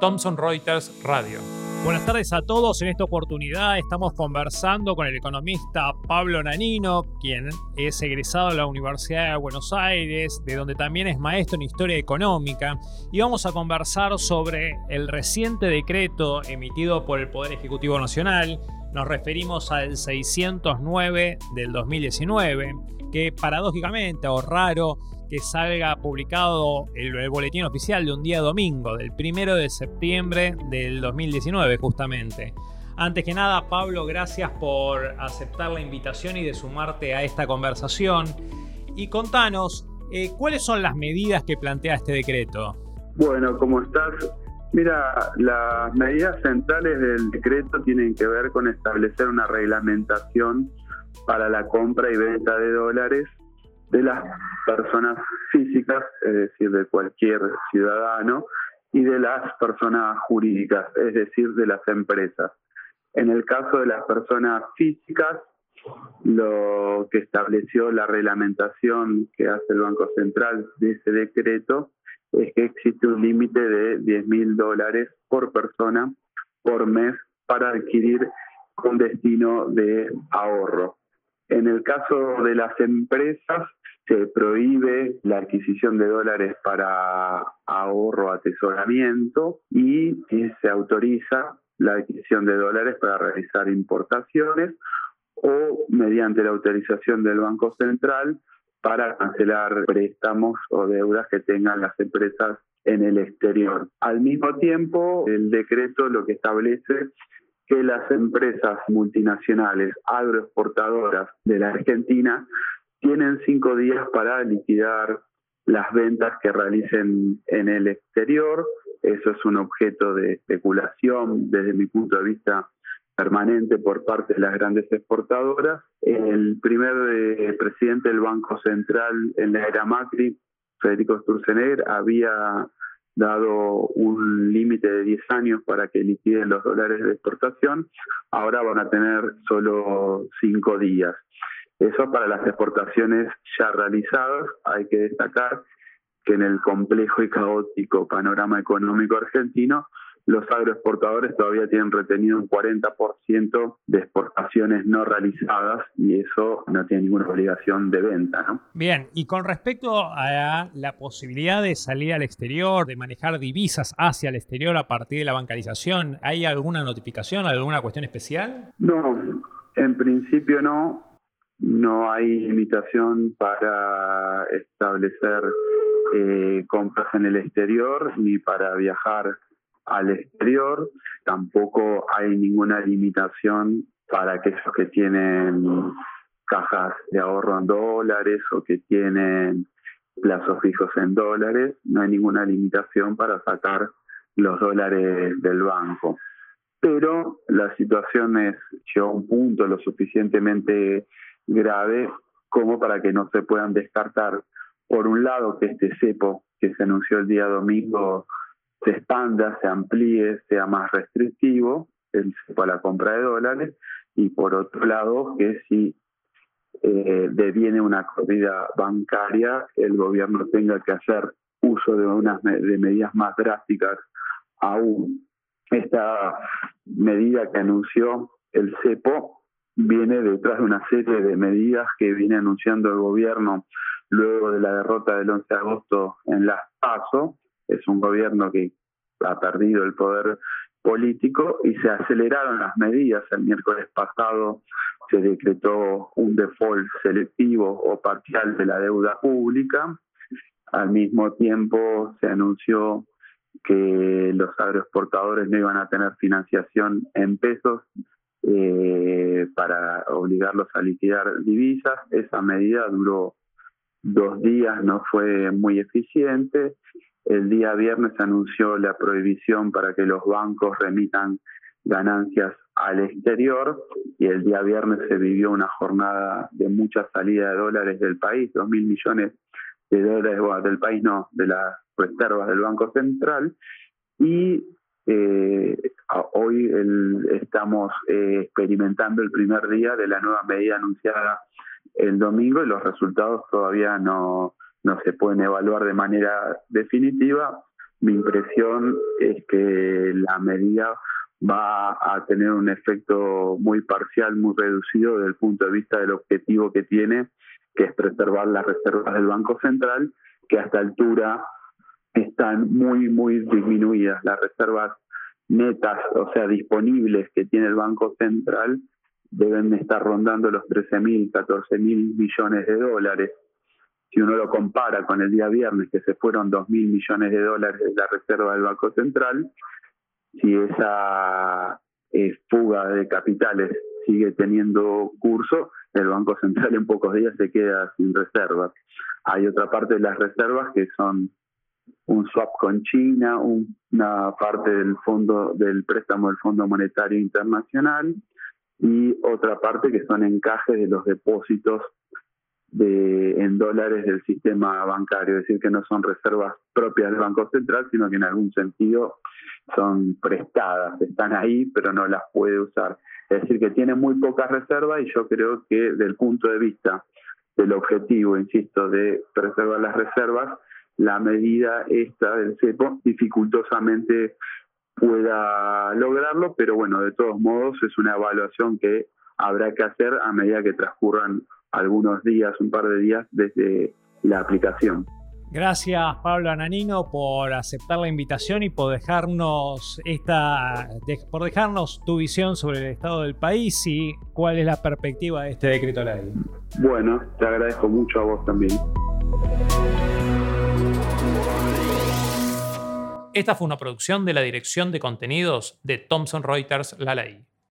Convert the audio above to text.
Thomson Reuters Radio. Buenas tardes a todos. En esta oportunidad estamos conversando con el economista Pablo Nanino, quien es egresado de la Universidad de Buenos Aires, de donde también es maestro en historia económica, y vamos a conversar sobre el reciente decreto emitido por el Poder Ejecutivo Nacional. Nos referimos al 609 del 2019, que paradójicamente o raro que salga publicado el, boletín oficial de un día domingo, del primero de septiembre del 2019 justamente. Antes que nada, Pablo, gracias por aceptar la invitación y de sumarte a esta conversación. Y contanos, eh, ¿cuáles son las medidas que plantea este decreto? Bueno, ¿cómo estás? Mira, las medidas centrales del decreto tienen que ver con establecer una reglamentación para la compra y venta de dólares de las personas físicas, es decir, de cualquier ciudadano, y de las personas jurídicas, es decir, de las empresas. En el caso de las personas físicas, lo que estableció la reglamentación que hace el Banco Central de ese decreto es que existe un límite de 10 mil dólares por persona por mes para adquirir con destino de ahorro. En el caso de las empresas, se prohíbe la adquisición de dólares para ahorro, atesoramiento y se autoriza la adquisición de dólares para realizar importaciones o mediante la autorización del Banco Central para cancelar préstamos o deudas que tengan las empresas en el exterior. Al mismo tiempo, el decreto lo que establece que las empresas multinacionales agroexportadoras de la Argentina tienen cinco días para liquidar las ventas que realicen en el exterior. Eso es un objeto de especulación desde mi punto de vista permanente por parte de las grandes exportadoras. El primer eh, presidente del Banco Central en la era Macri, Federico Sturzenegger, había dado un límite de 10 años para que liquiden los dólares de exportación. Ahora van a tener solo cinco días. Eso para las exportaciones ya realizadas. Hay que destacar que en el complejo y caótico panorama económico argentino, los agroexportadores todavía tienen retenido un 40% de exportaciones no realizadas y eso no tiene ninguna obligación de venta. ¿no? Bien, y con respecto a la posibilidad de salir al exterior, de manejar divisas hacia el exterior a partir de la bancarización, ¿hay alguna notificación, alguna cuestión especial? No, en principio no no hay limitación para establecer eh, compras en el exterior ni para viajar al exterior. Tampoco hay ninguna limitación para aquellos que tienen cajas de ahorro en dólares o que tienen plazos fijos en dólares. No hay ninguna limitación para sacar los dólares del banco. Pero la situación es, llegó a un punto lo suficientemente grave como para que no se puedan descartar, por un lado, que este cepo que se anunció el día domingo se expanda, se amplíe, sea más restrictivo, el cepo a la compra de dólares, y por otro lado, que si eh, deviene una corrida bancaria, el gobierno tenga que hacer uso de unas de medidas más drásticas aún. Esta medida que anunció el cepo viene detrás de una serie de medidas que viene anunciando el gobierno luego de la derrota del 11 de agosto en las PASO. Es un gobierno que ha perdido el poder político y se aceleraron las medidas. El miércoles pasado se decretó un default selectivo o parcial de la deuda pública. Al mismo tiempo se anunció que los agroexportadores no iban a tener financiación en pesos, eh, para obligarlos a liquidar divisas. Esa medida duró dos días, no fue muy eficiente. El día viernes se anunció la prohibición para que los bancos remitan ganancias al exterior y el día viernes se vivió una jornada de mucha salida de dólares del país, dos mil millones de dólares del país, no, de las reservas del Banco Central. Y eh, hoy estamos eh, experimentando el primer día de la nueva medida anunciada el domingo y los resultados todavía no, no se pueden evaluar de manera definitiva. Mi impresión es que la medida va a tener un efecto muy parcial, muy reducido desde el punto de vista del objetivo que tiene, que es preservar las reservas del Banco Central, que a esta altura están muy, muy disminuidas. Las reservas netas, o sea, disponibles que tiene el Banco Central, deben estar rondando los 13.000, 14.000 millones de dólares. Si uno lo compara con el día viernes, que se fueron 2.000 millones de dólares de la reserva del Banco Central, si esa eh, fuga de capitales sigue teniendo curso, el Banco Central en pocos días se queda sin reservas. Hay otra parte de las reservas que son un swap con China, una parte del fondo del préstamo del Fondo Monetario Internacional y otra parte que son encajes de los depósitos de, en dólares del sistema bancario, es decir, que no son reservas propias del Banco Central, sino que en algún sentido son prestadas, están ahí, pero no las puede usar. Es decir, que tiene muy pocas reservas y yo creo que desde el punto de vista del objetivo, insisto, de preservar las reservas, la medida esta del CEPO dificultosamente pueda lograrlo, pero bueno, de todos modos es una evaluación que habrá que hacer a medida que transcurran algunos días, un par de días desde la aplicación. Gracias Pablo Ananino por aceptar la invitación y por dejarnos esta por dejarnos tu visión sobre el estado del país y cuál es la perspectiva de este decreto ley. Bueno, te agradezco mucho a vos también. Esta fue una producción de la Dirección de Contenidos de Thomson Reuters La Ley.